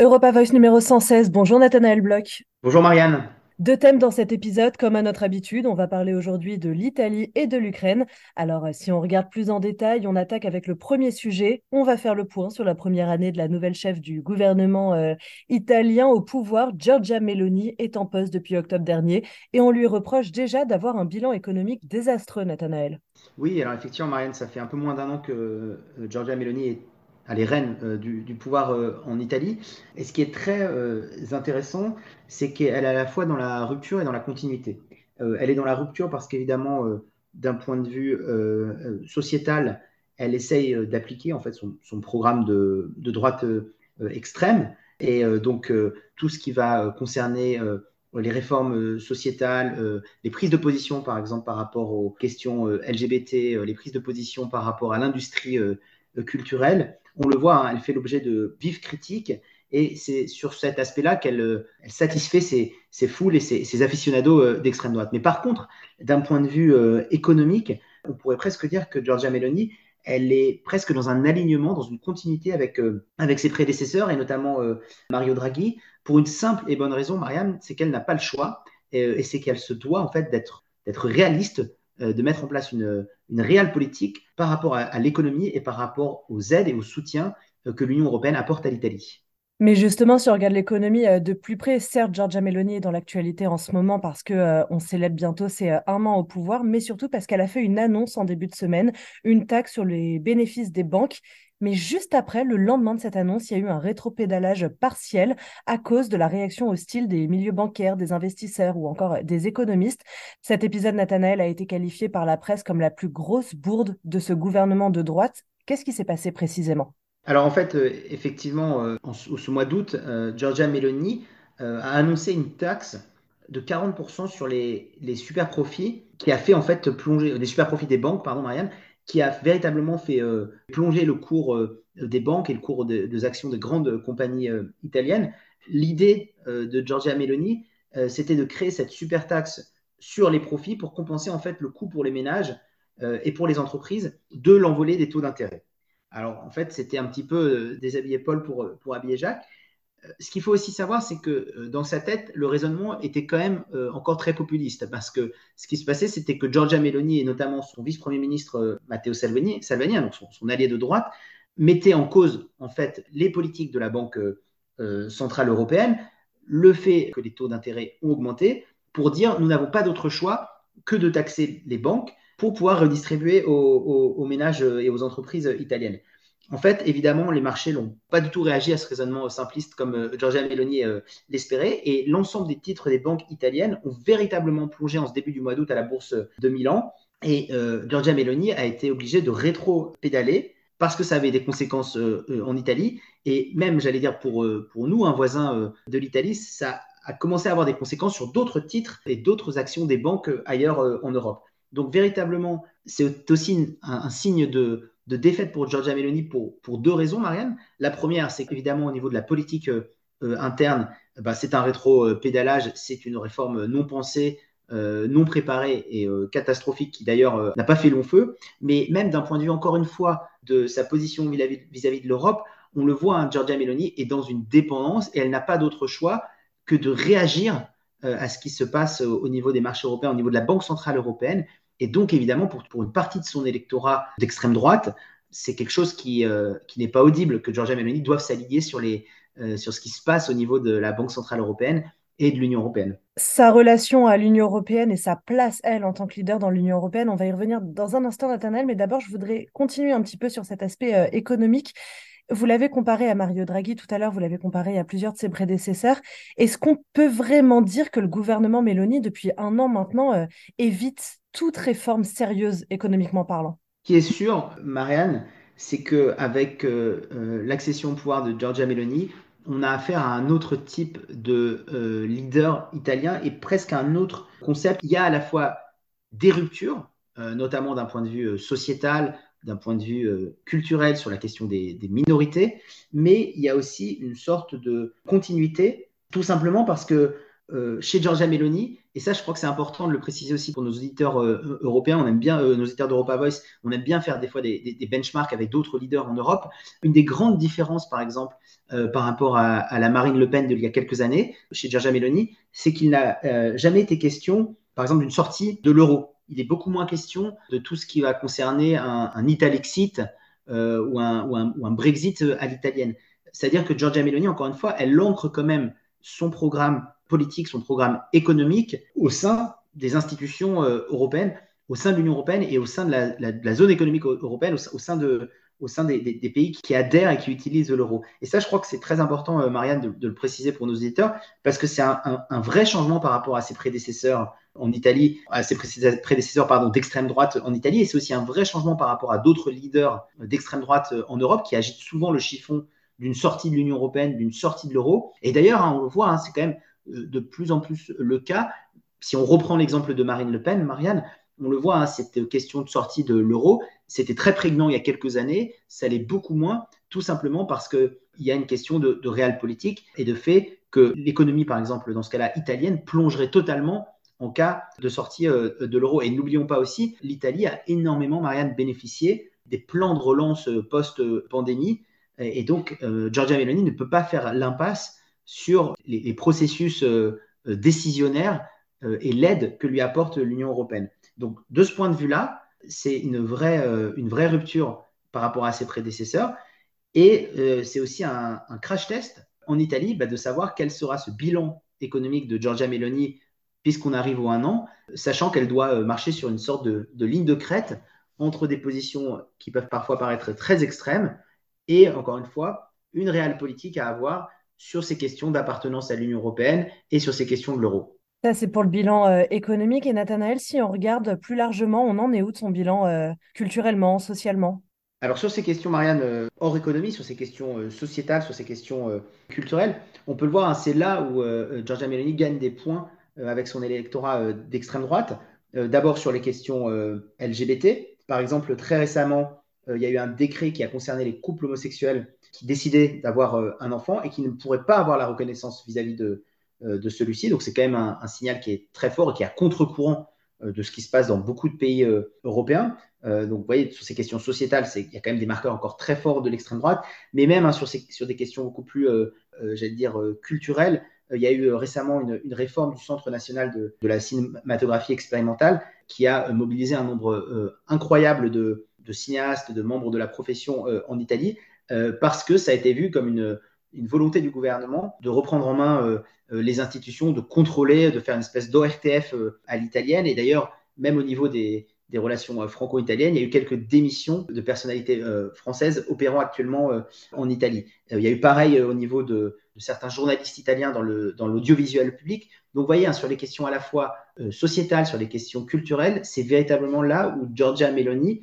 Europa Voice numéro 116. Bonjour Nathanaël Bloch. Bonjour Marianne. Deux thèmes dans cet épisode, comme à notre habitude. On va parler aujourd'hui de l'Italie et de l'Ukraine. Alors, euh, si on regarde plus en détail, on attaque avec le premier sujet. On va faire le point sur la première année de la nouvelle chef du gouvernement euh, italien au pouvoir. Giorgia Meloni est en poste depuis octobre dernier et on lui reproche déjà d'avoir un bilan économique désastreux, Nathanaël. Oui, alors effectivement, Marianne, ça fait un peu moins d'un an que euh, Giorgia Meloni est les reines euh, du, pouvoir euh, en Italie. Et ce qui est très euh, intéressant, c'est qu'elle est à la fois dans la rupture et dans la continuité. elle est dans la rupture parce qu'évidemment, d'un point de vue sociétal, elle essaye d'appliquer en fait son, programme de, droite extrême. Et donc, tout ce qui va concerner les réformes sociétales, les prises de position, par exemple, par rapport aux questions LGBT, les prises de position par rapport à l'industrie culturelle, on le voit, hein, elle fait l'objet de vives critiques. Et c'est sur cet aspect-là qu'elle euh, satisfait ses, foules et ses, aficionados euh, d'extrême droite. Mais par contre, d'un point de vue euh, économique, on pourrait presque dire que Giorgia Meloni, elle est presque dans un alignement, dans une continuité avec, avec ses prédécesseurs, et notamment Mario Draghi, pour une simple et bonne raison, Marianne, c'est qu'elle n'a pas le choix, et c'est qu'elle se doit en fait d'être réaliste euh, de mettre en place une, réelle politique par rapport à, l'économie et par rapport aux aides et aux soutiens euh, que l'Union européenne apporte à l'Italie. Mais justement, si on regarde l'économie euh, de plus près, certes, Giorgia Meloni est dans l'actualité en ce moment parce que on célèbre bientôt ses un an au pouvoir, mais surtout parce qu'elle a fait une annonce en début de semaine, une taxe sur les bénéfices des banques mais juste après, le lendemain de cette annonce, il y a eu un rétropédalage partiel à cause de la réaction hostile des milieux bancaires, des investisseurs ou encore des économistes. Cet épisode, Nathanaël, a été qualifié par la presse comme la plus grosse bourde de ce gouvernement de droite. Qu'est-ce qui s'est passé précisément? Alors en fait, euh, effectivement, euh, en, ce mois d'août, euh, Giorgia Meloni a annoncé une taxe de 40% sur les, les super profits qui a fait en fait plonger, les super profits des banques, pardon Marianne, qui a véritablement fait plonger le cours des banques et le cours des, actions des grandes compagnies italiennes. L'idée de Giorgia Meloni, c'était de créer cette super taxe sur les profits pour compenser en fait le coût pour les ménages et pour les entreprises de l'envolée des taux d'intérêt. Alors en fait, c'était un petit peu déshabiller Paul pour, pour habiller Jacques. Ce qu'il faut aussi savoir, c'est que euh, dans sa tête, le raisonnement était quand même euh, encore très populiste, parce que ce qui se passait, c'était que Giorgia Meloni et notamment son vice-premier ministre euh, Matteo Salvini, Salvini donc son, allié de droite, mettaient en cause en fait les politiques de la Banque centrale européenne, le fait que les taux d'intérêt ont augmenté, pour dire nous n'avons pas d'autre choix que de taxer les banques pour pouvoir redistribuer aux ménages et aux entreprises italiennes. En fait, évidemment, les marchés n'ont pas du tout réagi à ce raisonnement simpliste comme euh, Giorgia Meloni euh, l'espérait, et l'ensemble des titres des banques italiennes ont véritablement plongé en ce début du mois d'août à la bourse de Milan, et euh, Giorgia Meloni a été obligée de rétro-pédaler parce que ça avait des conséquences en Italie, et même, j'allais dire, pour, pour nous, un voisin de l'Italie, ça a commencé à avoir des conséquences sur d'autres titres et d'autres actions des banques ailleurs en Europe. Donc, véritablement, c'est aussi un signe de, défaite pour Giorgia Meloni pour, deux raisons, Marianne. La première, c'est qu'évidemment, au niveau de la politique euh, euh, interne, bah, c'est un rétro-pédalage, c'est une réforme non pensée, euh, non préparée et catastrophique qui d'ailleurs n'a pas fait long feu. Mais même d'un point de vue, encore une fois, de sa position vis-à-vis de l'Europe, on le voit, hein, Giorgia Meloni est dans une dépendance et elle n'a pas d'autre choix que de réagir à ce qui se passe au niveau des marchés européens, au niveau de la Banque Centrale Européenne, et donc, évidemment, pour, pour une partie de son électorat d'extrême droite, c'est quelque chose qui, euh, qui n'est pas audible, que Giorgia Meloni doive s'aligner sur, euh, sur ce qui se passe au niveau de la Banque Centrale Européenne et de l'Union Européenne. Sa relation à l'Union Européenne et sa place, elle, en tant que leader dans l'Union Européenne, on va y revenir dans un instant, Nathanaël, mais d'abord, je voudrais continuer un petit peu sur cet aspect euh, économique. Vous l'avez comparé à Mario Draghi tout à l'heure, vous l'avez comparé à plusieurs de ses prédécesseurs. Est-ce qu'on peut vraiment dire que le gouvernement Meloni, depuis un an maintenant, évite toute réforme sérieuse économiquement parlant. Ce qui est sûr, Marianne, c'est qu'avec euh, euh, l'accession au pouvoir de Giorgia Meloni, on a affaire à un autre type de euh, leader italien et presque un autre concept. Il y a à la fois des ruptures, notamment d'un point de vue sociétal, d'un point de vue culturel sur la question des, minorités, mais il y a aussi une sorte de continuité, tout simplement parce que chez Giorgia Meloni, et ça je crois que c'est important de le préciser aussi pour nos auditeurs européens, on aime bien, nos auditeurs d'Europa Voice, on aime bien faire des fois des, benchmarks avec d'autres leaders en Europe. Une des grandes différences par exemple par rapport à, la Marine Le Pen d'il y a quelques années, chez Giorgia Meloni, c'est qu'il n'a jamais été question par exemple d'une sortie de l'euro. Il est beaucoup moins question de tout ce qui va concerner un, un Italexit euh, ou, un, ou, un, ou, un, Brexit à l'italienne. C'est-à-dire que Giorgia Meloni, encore une fois, elle ancre quand même son programme politique, son programme économique au sein des institutions euh, européennes, au sein de l'Union européenne et au sein de la, zone économique européenne, au, sein de, au sein des, pays qui adhèrent et qui utilisent l'euro. Et ça, je crois que c'est très important, euh, Marianne, de, le préciser pour nos éditeurs, parce que c'est un, vrai changement par rapport à ses prédécesseurs en Italie, à ses prédécesseurs d'extrême droite en Italie, et c'est aussi un vrai changement par rapport à d'autres leaders d'extrême droite euh, en Europe qui agitent souvent le chiffon d'une sortie de l'Union européenne, d'une sortie de l'euro. Et d'ailleurs, hein, on le voit, hein, c'est quand même euh, de plus en plus le cas. Si on reprend l'exemple de Marine Le Pen, Marianne, on le voit, hein, cette question de sortie de l'euro, c'était très prégnant il y a quelques années, ça l'est beaucoup moins, tout simplement parce qu'il y a une question de, de réel politique et de fait que l'économie, par exemple, dans ce cas-là, italienne, plongerait totalement en cas de sortie euh, de l'euro. Et n'oublions pas aussi, l'Italie a énormément, Marianne, bénéficié des plans de relance euh, post-pandémie. Et donc, euh, Giorgia Meloni ne peut pas faire l'impasse sur les, processus décisionnaires et l'aide que lui apporte l'Union européenne. Donc, de ce point de vue-là, c'est une vraie, une vraie rupture par rapport à ses prédécesseurs. Et euh, c'est aussi un, crash test en Italie bah, de savoir quel sera ce bilan économique de Giorgia Meloni puisqu'on arrive au un an, sachant qu'elle doit euh, marcher sur une sorte de, de, ligne de crête entre des positions qui peuvent parfois paraître très extrêmes et, encore une fois, une réelle politique à avoir sur ces questions d'appartenance à l'Union européenne et sur ces questions de l'euro. Ça, c'est pour le bilan euh, économique. Et Nathanaël, si on regarde plus largement, on en est où de son bilan euh, culturellement, socialement? Alors sur ces questions, Marianne, euh, hors économie, sur ces questions sociétales, sur ces questions culturelles, on peut le voir, hein, c'est là où Giorgia Meloni gagne des points avec son électorat d'extrême droite. D'abord sur les questions LGBT. Par exemple, très récemment, il y a eu un décret qui a concerné les couples homosexuels qui décidaient d'avoir un enfant et qui ne pourraient pas avoir la reconnaissance vis-à-vis de, de celui-ci. Donc c'est quand même un, signal qui est très fort et qui est à contre-courant de ce qui se passe dans beaucoup de pays européens. Euh, donc, vous voyez, sur ces questions sociétales, il y a quand même des marqueurs encore très forts de l'extrême droite, mais même hein, sur, des questions beaucoup plus, euh, euh, j'allais dire, euh, culturelles. Euh, il y a eu récemment une, réforme du Centre national de, la cinématographie expérimentale qui a mobilisé un nombre incroyable de, cinéastes, de membres de la profession en Italie, parce que ça a été vu comme une, volonté du gouvernement de reprendre en main les institutions, de contrôler, de faire une espèce d'ORTF à l'italienne. Et d'ailleurs, même au niveau des, relations euh, franco-italiennes. Il y a eu quelques démissions de personnalités euh, françaises opérant actuellement euh, en Italie. il y a eu pareil au niveau de, certains journalistes italiens dans l'audiovisuel public. Donc, vous voyez, hein, sur les questions à la fois sociétales, sur les questions culturelles, c'est véritablement là où Giorgia Meloni,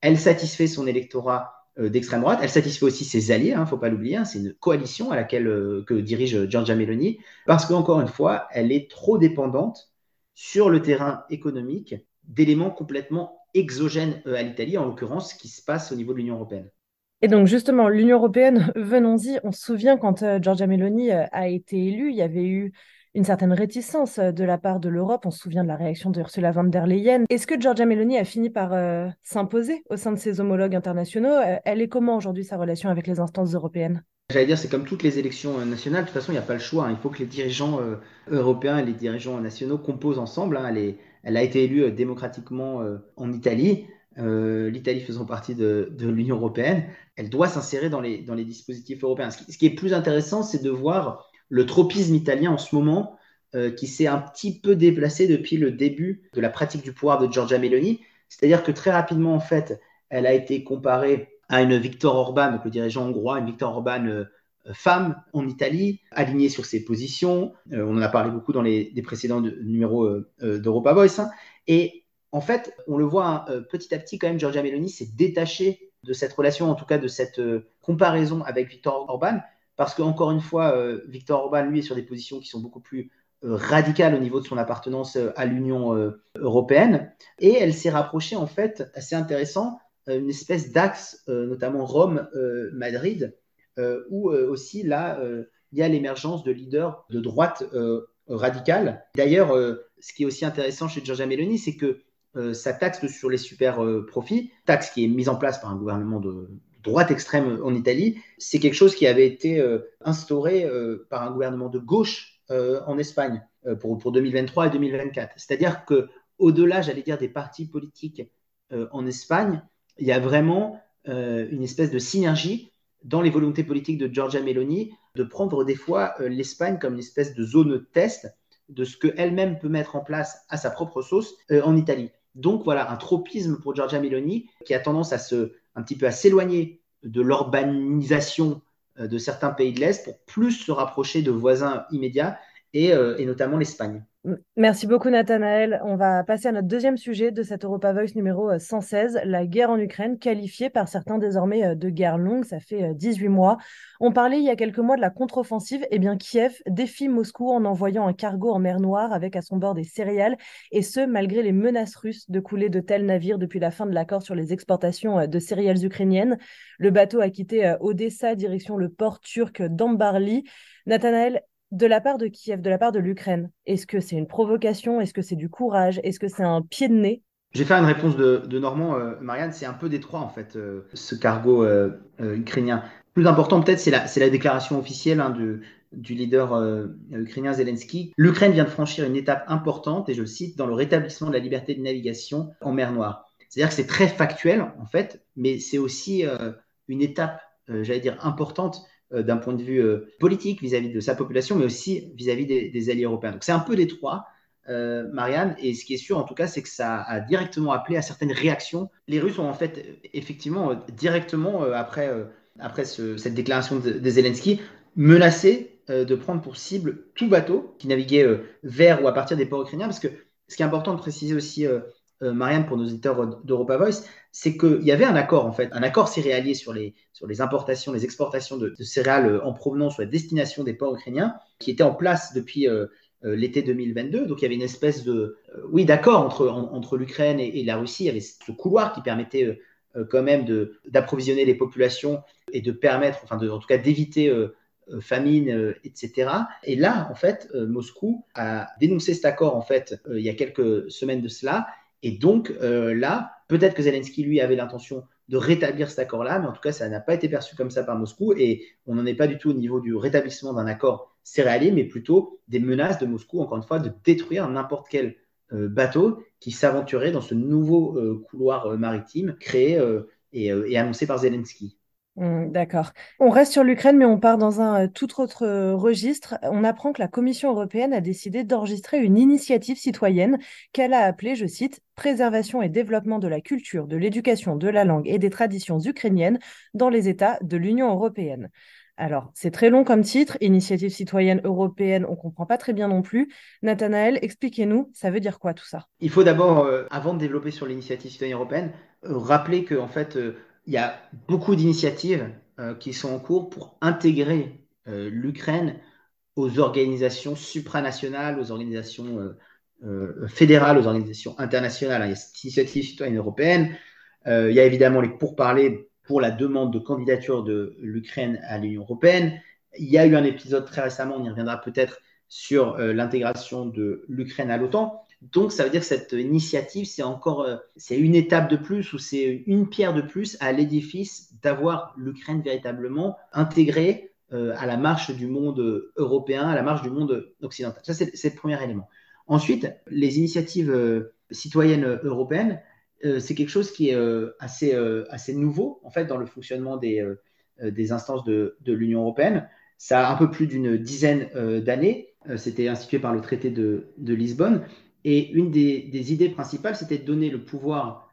elle satisfait son électorat d'extrême droite. Elle satisfait aussi ses alliés, il hein, ne faut pas l'oublier. Hein, c'est une coalition à laquelle euh, que dirige Giorgia Meloni, parce qu'encore une fois, elle est trop dépendante sur le terrain économique d'éléments complètement exogènes euh, à l'Italie, en l'occurrence ce qui se passe au niveau de l'Union européenne. Et donc justement, l'Union européenne, venons-y, on se souvient quand euh, Giorgia Meloni euh, a été élue, il y avait eu une certaine réticence de la part de l'Europe. On se souvient de la réaction de Ursula von der Leyen. Est-ce que Giorgia Meloni a fini par euh, s'imposer au sein de ses homologues internationaux? Elle est comment aujourd'hui sa relation avec les instances européennes? J'allais dire, c'est comme toutes les élections nationales. De toute façon, il n'y a pas le choix. Hein. Il faut que les dirigeants euh, européens et les dirigeants nationaux composent ensemble. Hein. Elle a été élue euh, démocratiquement euh, en Italie, euh, l'Italie faisant partie de, l'Union européenne. Elle doit s'insérer dans les, dispositifs européens. Ce qui est plus intéressant, c'est de voir le tropisme italien en ce moment, euh, qui s'est un petit peu déplacé depuis le début de la pratique du pouvoir de Giorgia Meloni. C'est-à-dire que très rapidement, en fait, elle a été comparée à une Viktor Orban, donc le dirigeant hongrois, une Viktor Orban euh, femme en Italie, alignée sur ses positions. Euh, on en a parlé beaucoup dans les, précédents de, numéros euh, euh d'Europa Voice. Hein. Et en fait, on le voit euh, petit à petit quand même, Giorgia Meloni s'est détachée de cette relation, en tout cas de cette euh, comparaison avec Viktor Orban, parce qu'encore une fois, Viktor Orban, lui, est sur des positions qui sont beaucoup plus radicales au niveau de son appartenance à l'Union européenne. Et elle s'est rapprochée, en fait, assez intéressant, une espèce d'axe, notamment Rome-Madrid, euh, où euh, aussi là, euh, il y a l'émergence de leaders de droite radicale. D'ailleurs, ce qui est aussi intéressant chez Giorgia Meloni, c'est que sa taxe sur les super profits, taxe qui est mise en place par un gouvernement de droite extrême en Italie, c'est quelque chose qui avait été instauré par un gouvernement de gauche en Espagne pour, pour 2023 et 2024. C'est-à-dire que au-delà, j'allais dire, des partis politiques en Espagne, il y a vraiment une espèce de synergie dans les volontés politiques de Giorgia Meloni de prendre des fois l'Espagne comme une espèce de zone test de ce qu'elle-même peut mettre en place à sa propre sauce en Italie. Donc voilà, un tropisme pour Giorgia Meloni qui a tendance à se, un petit peu à s'éloigner de l'urbanisation de certains pays de l'Est pour plus se rapprocher de voisins immédiats et notamment l'Espagne. Merci beaucoup Nathanaël. On va passer à notre deuxième sujet de cette Europa Voice numéro 116, euh, la guerre en Ukraine, qualifiée par certains désormais euh, de guerre longue, ça fait 18 euh, mois. On parlait il y a quelques mois de la contre-offensive, eh bien Kiev défie Moscou en envoyant un cargo en mer Noire avec à son bord des céréales, et ce malgré les menaces russes de couler de tels navires depuis la fin de l'accord sur les exportations de céréales ukrainiennes. Le bateau a quitté Odessa direction le port turc d'Ambarli. Nathanaël, de la part de Kiev, de la part de l'Ukraine Est-ce que c'est une provocation? Est-ce que c'est du courage? Est-ce que c'est un pied de nez? Je vais faire une réponse de, Normand, euh, Marianne. C'est un peu détroit, en fait, euh, ce cargo euh, ukrainien. Plus important, peut-être, c'est la, la, déclaration officielle hein, du, du, leader ukrainien Zelensky. L'Ukraine vient de franchir une étape importante, et je le cite, dans le rétablissement de la liberté de navigation en mer Noire. C'est-à-dire que c'est très factuel, en fait, mais c'est aussi une étape, j'allais dire, importante d'un point de vue euh, politique vis-à-vis de sa population, mais aussi vis-à-vis des, alliés européens. Donc c'est un peu trois, euh, Marianne, et ce qui est sûr en tout cas, c'est que ça a directement appelé à certaines réactions. Les Russes ont en fait effectivement directement après, après cette déclaration de, Zelensky menacé de prendre pour cible tout bateau qui naviguait vers ou à partir des ports ukrainiens, parce que ce qui est important de préciser aussi, Marianne, pour nos auditeurs d'Europa Voice, c'est qu'il y avait un accord, en fait, un accord céréalier sur les, sur les importations, les exportations de, céréales euh, en provenance ou à destination des ports ukrainiens, qui était en place depuis euh, euh, l'été 2022. Donc il y avait une espèce de, oui, d'accord entre, entre l'Ukraine et, la Russie. Il y avait ce couloir qui permettait quand même d'approvisionner les populations et de permettre, enfin, de, en tout cas, d'éviter famine, etc. Et là, en fait, Moscou a dénoncé cet accord, en fait, il y a quelques semaines de cela. Et donc, là, Peut-être que Zelensky, lui, avait l'intention de rétablir cet accord-là, mais en tout cas, ça n'a pas été perçu comme ça par Moscou et on n'en est pas du tout au niveau du rétablissement d'un accord céréalier, mais plutôt des menaces de Moscou, encore une fois, de détruire n'importe quel euh, bateau qui s'aventurait dans ce nouveau euh, couloir euh, maritime créé et, annoncé par Zelensky. Mmh, d'accord. On reste sur l'Ukraine, mais on part dans un tout autre registre. On apprend que la Commission européenne a décidé d'enregistrer une initiative citoyenne qu'elle a appelée, je cite, Préservation et développement de la culture, de l'éducation, de la langue et des traditions ukrainiennes dans les États de l'Union européenne. Alors, c'est très long comme titre, Initiative citoyenne européenne, on ne comprend pas très bien non plus. Nathanaël, expliquez-nous, ça veut dire quoi tout ça? Il faut d'abord, avant de développer sur l'initiative citoyenne européenne, rappeler que en fait, il y a beaucoup d'initiatives euh, qui sont en cours pour intégrer euh, l'Ukraine aux organisations supranationales, aux organisations euh, fédérales, aux organisations internationales. Il y a cette initiative citoyenne européenne. il y a évidemment les pourparlers pour la demande de candidature de l'Ukraine à l'Union européenne. Il y a eu un épisode très récemment, on y reviendra peut-être, sur l'intégration de l'Ukraine à l'OTAN. Donc, ça veut dire que cette initiative, c'est encore euh, c'est une étape de plus ou c'est une pierre de plus à l'édifice d'avoir l'Ukraine véritablement intégrée euh, à la marche du monde européen, à la marche du monde occidental. Ça, c'est le premier élément. Ensuite, les initiatives euh, citoyennes européennes, c'est quelque chose qui est assez, assez nouveau, en fait, dans le fonctionnement des, des instances de, de l'Union européenne. Ça a un peu plus d'une dizaine d'années. C'était institué par le traité de, de Lisbonne. Et une des, idées principales, c'était de donner le pouvoir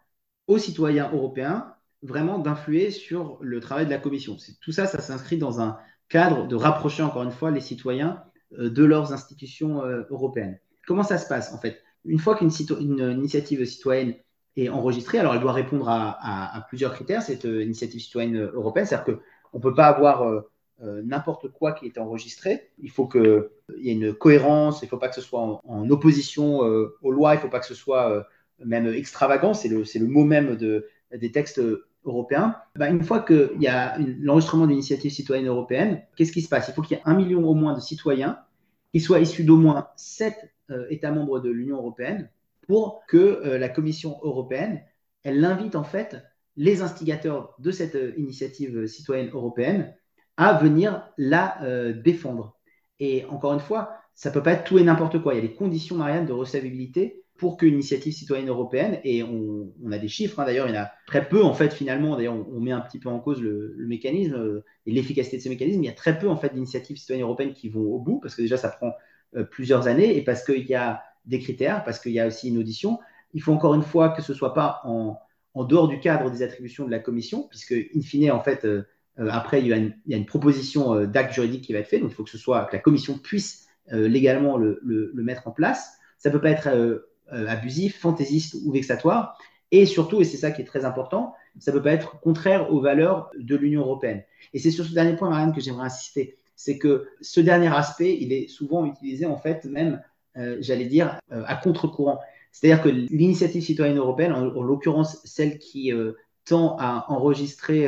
aux citoyens européens vraiment d'influer sur le travail de la Commission. Tout ça, ça s'inscrit dans un cadre de rapprocher encore une fois les citoyens euh, de leurs institutions euh, européennes. Comment ça se passe en fait? Une fois qu'une initiative citoyenne est enregistrée, alors elle doit répondre à, plusieurs critères, cette euh, initiative citoyenne européenne, c'est-à-dire qu'on ne peut pas avoir euh, n'importe quoi qui est enregistré. Il faut qu'il y ait une cohérence, il ne faut pas que ce soit en, opposition euh, aux lois, il ne faut pas que ce soit euh, même extravagant, c'est le, mot même de, des textes européens. Bah, une fois qu'il y a l'enregistrement d'une initiative citoyenne européenne, qu'est-ce qui se passe? Il faut qu'il y ait un million au moins de citoyens qui soit issu d'au moins sept États membres de l'Union européenne pour que la Commission européenne, elle invite en fait les instigateurs de cette initiative citoyenne européenne à venir la défendre. Et encore une fois, ça ne peut pas être tout et n'importe quoi. Il y a des conditions, Marianne, de recevabilité pour qu'une initiative citoyenne européenne, et on, a des chiffres, hein, d'ailleurs, il y en a très peu, en fait, finalement, d'ailleurs, on, met un petit peu en cause le, mécanisme euh, et l'efficacité de ce mécanisme, il y a très peu, en fait, d'initiatives citoyennes européennes qui vont au bout, parce que déjà, ça prend euh, plusieurs années, et parce qu'il y a des critères, parce qu'il y a aussi une audition. Il faut encore une fois que ce ne soit pas en, dehors du cadre des attributions de la Commission, puisque, in fine, en fait, euh, après, il y, a une, proposition d'acte juridique qui va être fait, donc il faut que ce soit, que la Commission puisse légalement le, mettre en place. Ça ne peut pas être euh, abusif, fantaisiste ou vexatoire. Et surtout, et c'est ça qui est très important, ça ne peut pas être contraire aux valeurs de l'Union européenne. Et c'est sur ce dernier point, Marianne, que j'aimerais insister. C'est que ce dernier aspect, il est souvent utilisé, en fait, même, euh, j'allais dire, euh, à contre-courant. C'est-à-dire que l'initiative citoyenne européenne, en, l'occurrence celle qui tend à enregistrer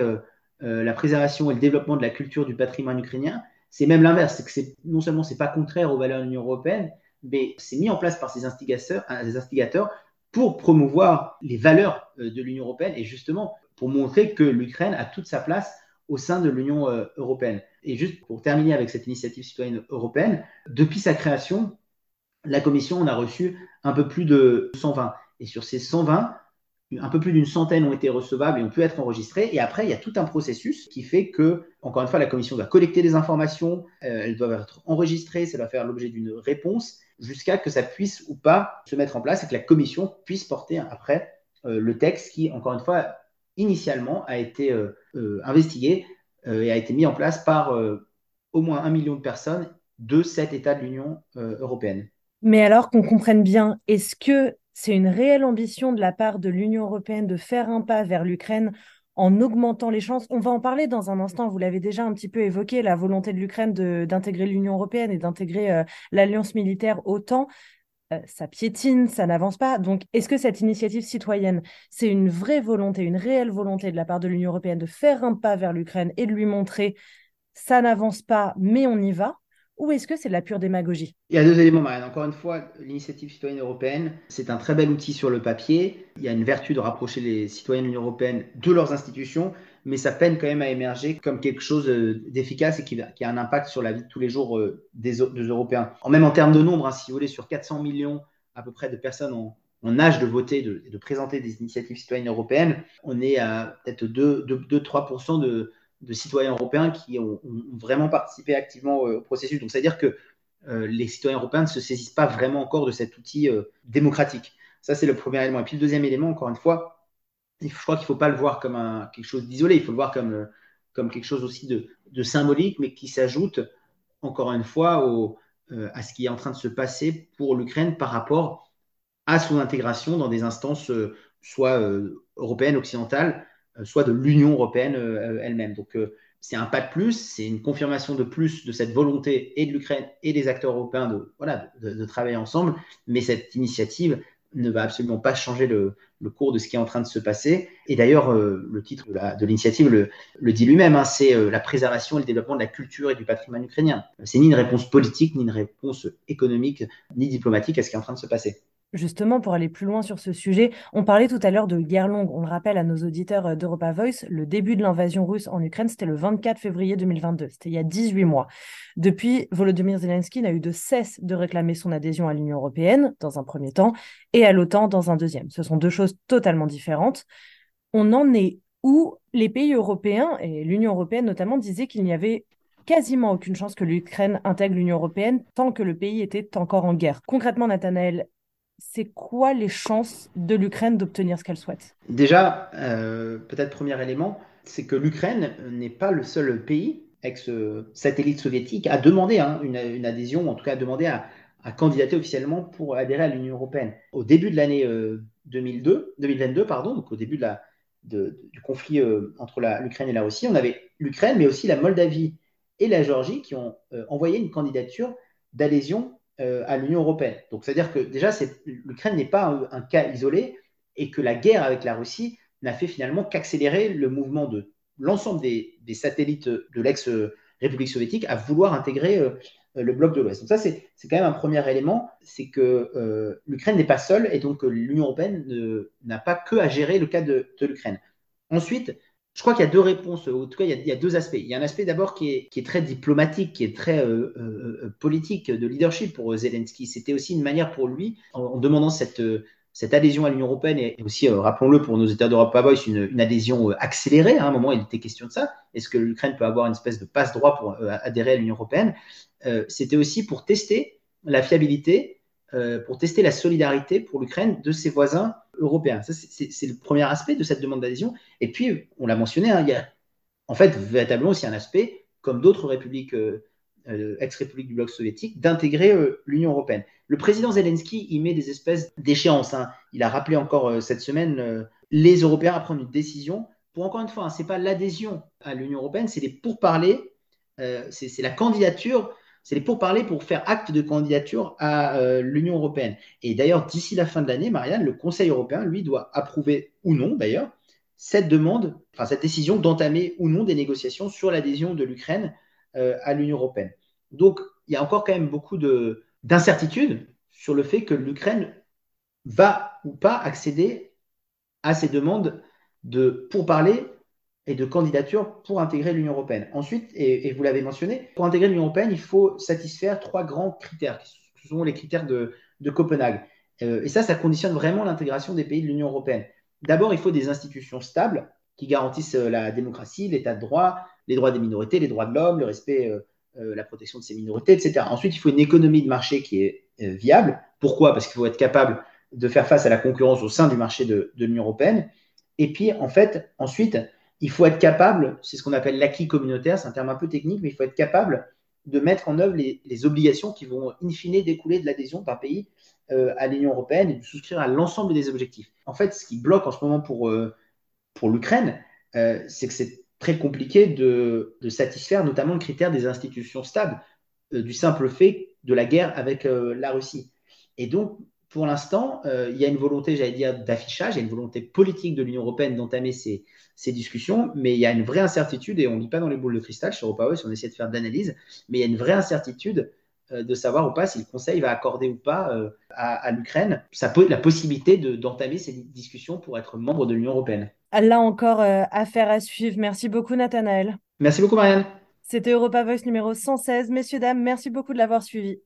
la préservation et le développement de la culture du patrimoine ukrainien, c'est même l'inverse. C'est que non seulement c'est pas contraire aux valeurs de l'Union européenne, mais c'est mis en place par ces instigateurs, des instigateurs pour promouvoir les valeurs euh, de l'Union européenne et justement pour montrer que l'Ukraine a toute sa place au sein de l'Union euh, européenne. Et juste pour terminer avec cette initiative citoyenne européenne, depuis sa création, la Commission en a reçu un peu plus de 120. Et sur ces 120, un peu plus d'une centaine ont été recevables et ont pu être enregistrés. Et après, il y a tout un processus qui fait que, encore une fois, la commission doit collecter des informations, euh, elles doivent être enregistrées, ça doit faire l'objet d'une réponse jusqu'à que ça puisse ou pas se mettre en place et que la commission puisse porter après euh, le texte qui, encore une fois, initialement a été euh, investigué et a été mis en place par au moins un million de personnes de sept États de l'Union européenne. Mais alors qu'on comprenne bien, est-ce que c'est une réelle ambition de la part de l'Union européenne de faire un pas vers l'Ukraine en augmentant les chances. On va en parler dans un instant, vous l'avez déjà un petit peu évoqué, la volonté de l'Ukraine d'intégrer l'Union européenne et d'intégrer euh, l'alliance militaire OTAN. Euh, ça piétine, ça n'avance pas. Donc, est-ce que cette initiative citoyenne, c'est une vraie volonté, une réelle volonté de la part de l'Union européenne de faire un pas vers l'Ukraine et de lui montrer ça n'avance pas, mais on y va? Ou est-ce que c'est de la pure démagogie? Il y a deux éléments, Marianne. Encore une fois, l'initiative citoyenne européenne, c'est un très bel outil sur le papier. Il y a une vertu de rapprocher les citoyens de l'Union européenne de leurs institutions, mais ça peine quand même à émerger comme quelque chose euh, d'efficace et qui, a un impact sur la vie de tous les jours euh, des, Européens. En même en termes de nombre, hein, si vous voulez, sur 400 millions à peu près de personnes en, âge de voter, de, de présenter des initiatives citoyennes européennes, on est à peut-être 2-3% de de citoyens européens qui ont, vraiment participé activement au processus. Donc, c'est-à-dire que euh, les citoyens européens ne se saisissent pas vraiment encore de cet outil euh, démocratique. Ça, c'est le premier élément. Et puis, le deuxième élément, encore une fois, je crois qu'il ne faut pas le voir comme quelque chose d'isolé, il faut le voir comme, euh, quelque chose aussi de, symbolique, mais qui s'ajoute, encore une fois, à ce qui est en train de se passer pour l'Ukraine par rapport à son intégration dans des instances soit européennes, occidentales, euh, soit de l'Union européenne euh, elle-même. Donc, euh, c'est un pas de plus, c'est une confirmation de plus de cette volonté et de l'Ukraine et des acteurs européens de, voilà, de, travailler ensemble. Mais cette initiative ne va absolument pas changer le, cours de ce qui est en train de se passer. Et d'ailleurs, le titre de l'initiative le, le, dit lui-même, hein, c'est la préservation et le développement de la culture et du patrimoine ukrainien. C'est ni une réponse politique, ni une réponse économique, ni diplomatique à ce qui est en train de se passer. Justement, pour aller plus loin sur ce sujet, on parlait tout à l'heure de guerre longue. On le rappelle à nos auditeurs euh, d'Europa Voice, le début de l'invasion russe en Ukraine, c'était le 24 février 2022. C'était il y a 18 mois. Depuis, Volodymyr Zelensky n'a eu de cesse de réclamer son adhésion à l'Union européenne, dans un premier temps, et à l'OTAN, dans un deuxième. Ce sont deux choses totalement différentes. On en est où? Les pays européens, et l'Union européenne notamment, disaient qu'il n'y avait quasiment aucune chance que l'Ukraine intègre l'Union européenne tant que le pays était encore en guerre. Concrètement, Nathanaël, c'est quoi les chances de l'Ukraine d'obtenir ce qu'elle souhaite? Déjà, euh, peut-être premier élément, c'est que l'Ukraine n'est pas le seul pays ex-satellite soviétique à demander hein, une, adhésion, en tout cas à demander à, candidater officiellement pour adhérer à l'Union européenne. Au début de l'année 2002, euh, 2022, pardon, donc au début du conflit euh, entre l'Ukraine et la Russie, on avait l'Ukraine, mais aussi la Moldavie et la Géorgie qui ont envoyé une candidature d'adhésion euh, à l'Union européenne. Donc, c'est-à-dire que déjà, l'Ukraine n'est pas un, cas isolé et que la guerre avec la Russie n'a fait finalement qu'accélérer le mouvement de l'ensemble des, satellites de l'ex-République soviétique à vouloir intégrer euh, le bloc de l'Ouest. Donc ça, c'est quand même un premier élément, c'est que l'Ukraine n'est pas seule et donc l'Union européenne n'a pas que à gérer le cas de l'Ukraine. Ensuite, je crois qu'il y a deux réponses, en tout cas, il y a, deux aspects. Il y a un aspect d'abord qui est, très diplomatique, qui est très euh, euh, euh, politique, de leadership pour Zelensky. C'était aussi une manière pour lui, en, demandant cette, adhésion à l'Union européenne, et aussi, rappelons-le, pour nos États d'Europe Voice, une, une adhésion accélérée. Hein, à un moment, il était question de ça. Est-ce que l'Ukraine peut avoir une espèce de passe-droit pour adhérer à l'Union européenne? C'était aussi pour tester la fiabilité, pour tester la solidarité pour l'Ukraine de ses voisins européen. c'est le premier aspect de cette demande d'adhésion. Et puis, on l'a mentionné, hein, il y a en fait véritablement aussi un aspect, comme d'autres républiques, euh, euh, ex-républiques du bloc soviétique, d'intégrer euh, l'Union européenne. Le président Zelensky, il met des espèces d'échéances. Hein. Il a rappelé encore cette semaine les Européens à prendre une décision. Pour encore une fois, hein, ce n'est pas l'adhésion à l'Union européenne, c'est les pourparlers, c'est la candidature c'est les pourparlers pour faire acte de candidature à euh, l'Union européenne. Et d'ailleurs, d'ici la fin de l'année, Marianne, le Conseil européen, lui, doit approuver ou non, d'ailleurs, cette demande, cette décision d'entamer ou non des négociations sur l'adhésion de l'Ukraine euh, à l'Union européenne. Donc, il y a encore quand même beaucoup d'incertitudes sur le fait que l'Ukraine va ou pas accéder à ces demandes de pourparlers et de candidature pour intégrer l'Union européenne. Ensuite, et, vous l'avez mentionné, pour intégrer l'Union européenne, il faut satisfaire trois grands critères, qui sont les critères de, Copenhague. Euh, et ça, ça conditionne vraiment l'intégration des pays de l'Union européenne. D'abord, il faut des institutions stables qui garantissent euh, la démocratie, l'état de droit, les droits des minorités, les droits de l'homme, le respect, euh, la protection de ces minorités, etc. Ensuite, il faut une économie de marché qui est viable. Pourquoi? Parce qu'il faut être capable de faire face à la concurrence au sein du marché de, de l'Union européenne. Et puis, en fait, ensuite, il faut être capable, c'est ce qu'on appelle l'acquis communautaire, c'est un terme un peu technique, mais il faut être capable de mettre en œuvre les, obligations qui vont in fine découler de l'adhésion d'un pays euh, à l'Union européenne et de souscrire à l'ensemble des objectifs. En fait, ce qui bloque en ce moment pour, euh, pour l'Ukraine, euh, c'est que c'est très compliqué de, de, satisfaire notamment le critère des institutions stables, du simple fait de la guerre avec la Russie. Et donc, pour l'instant, euh, il y a une volonté, j'allais dire, d'affichage, il y a une volonté politique de l'Union européenne d'entamer ces, discussions, mais il y a une vraie incertitude, et on ne lit pas dans les boules de cristal chez Europa si on essaie de faire de l'analyse, mais il y a une vraie incertitude euh, de savoir ou pas si le Conseil va accorder ou pas euh, à, l'Ukraine la possibilité d'entamer ces discussions pour être membre de l'Union européenne. Là encore, affaire à suivre. Merci beaucoup, Nathanaël. Merci beaucoup, Marianne. C'était Europa Voice numéro 116. Messieurs, dames, merci beaucoup de l'avoir suivi.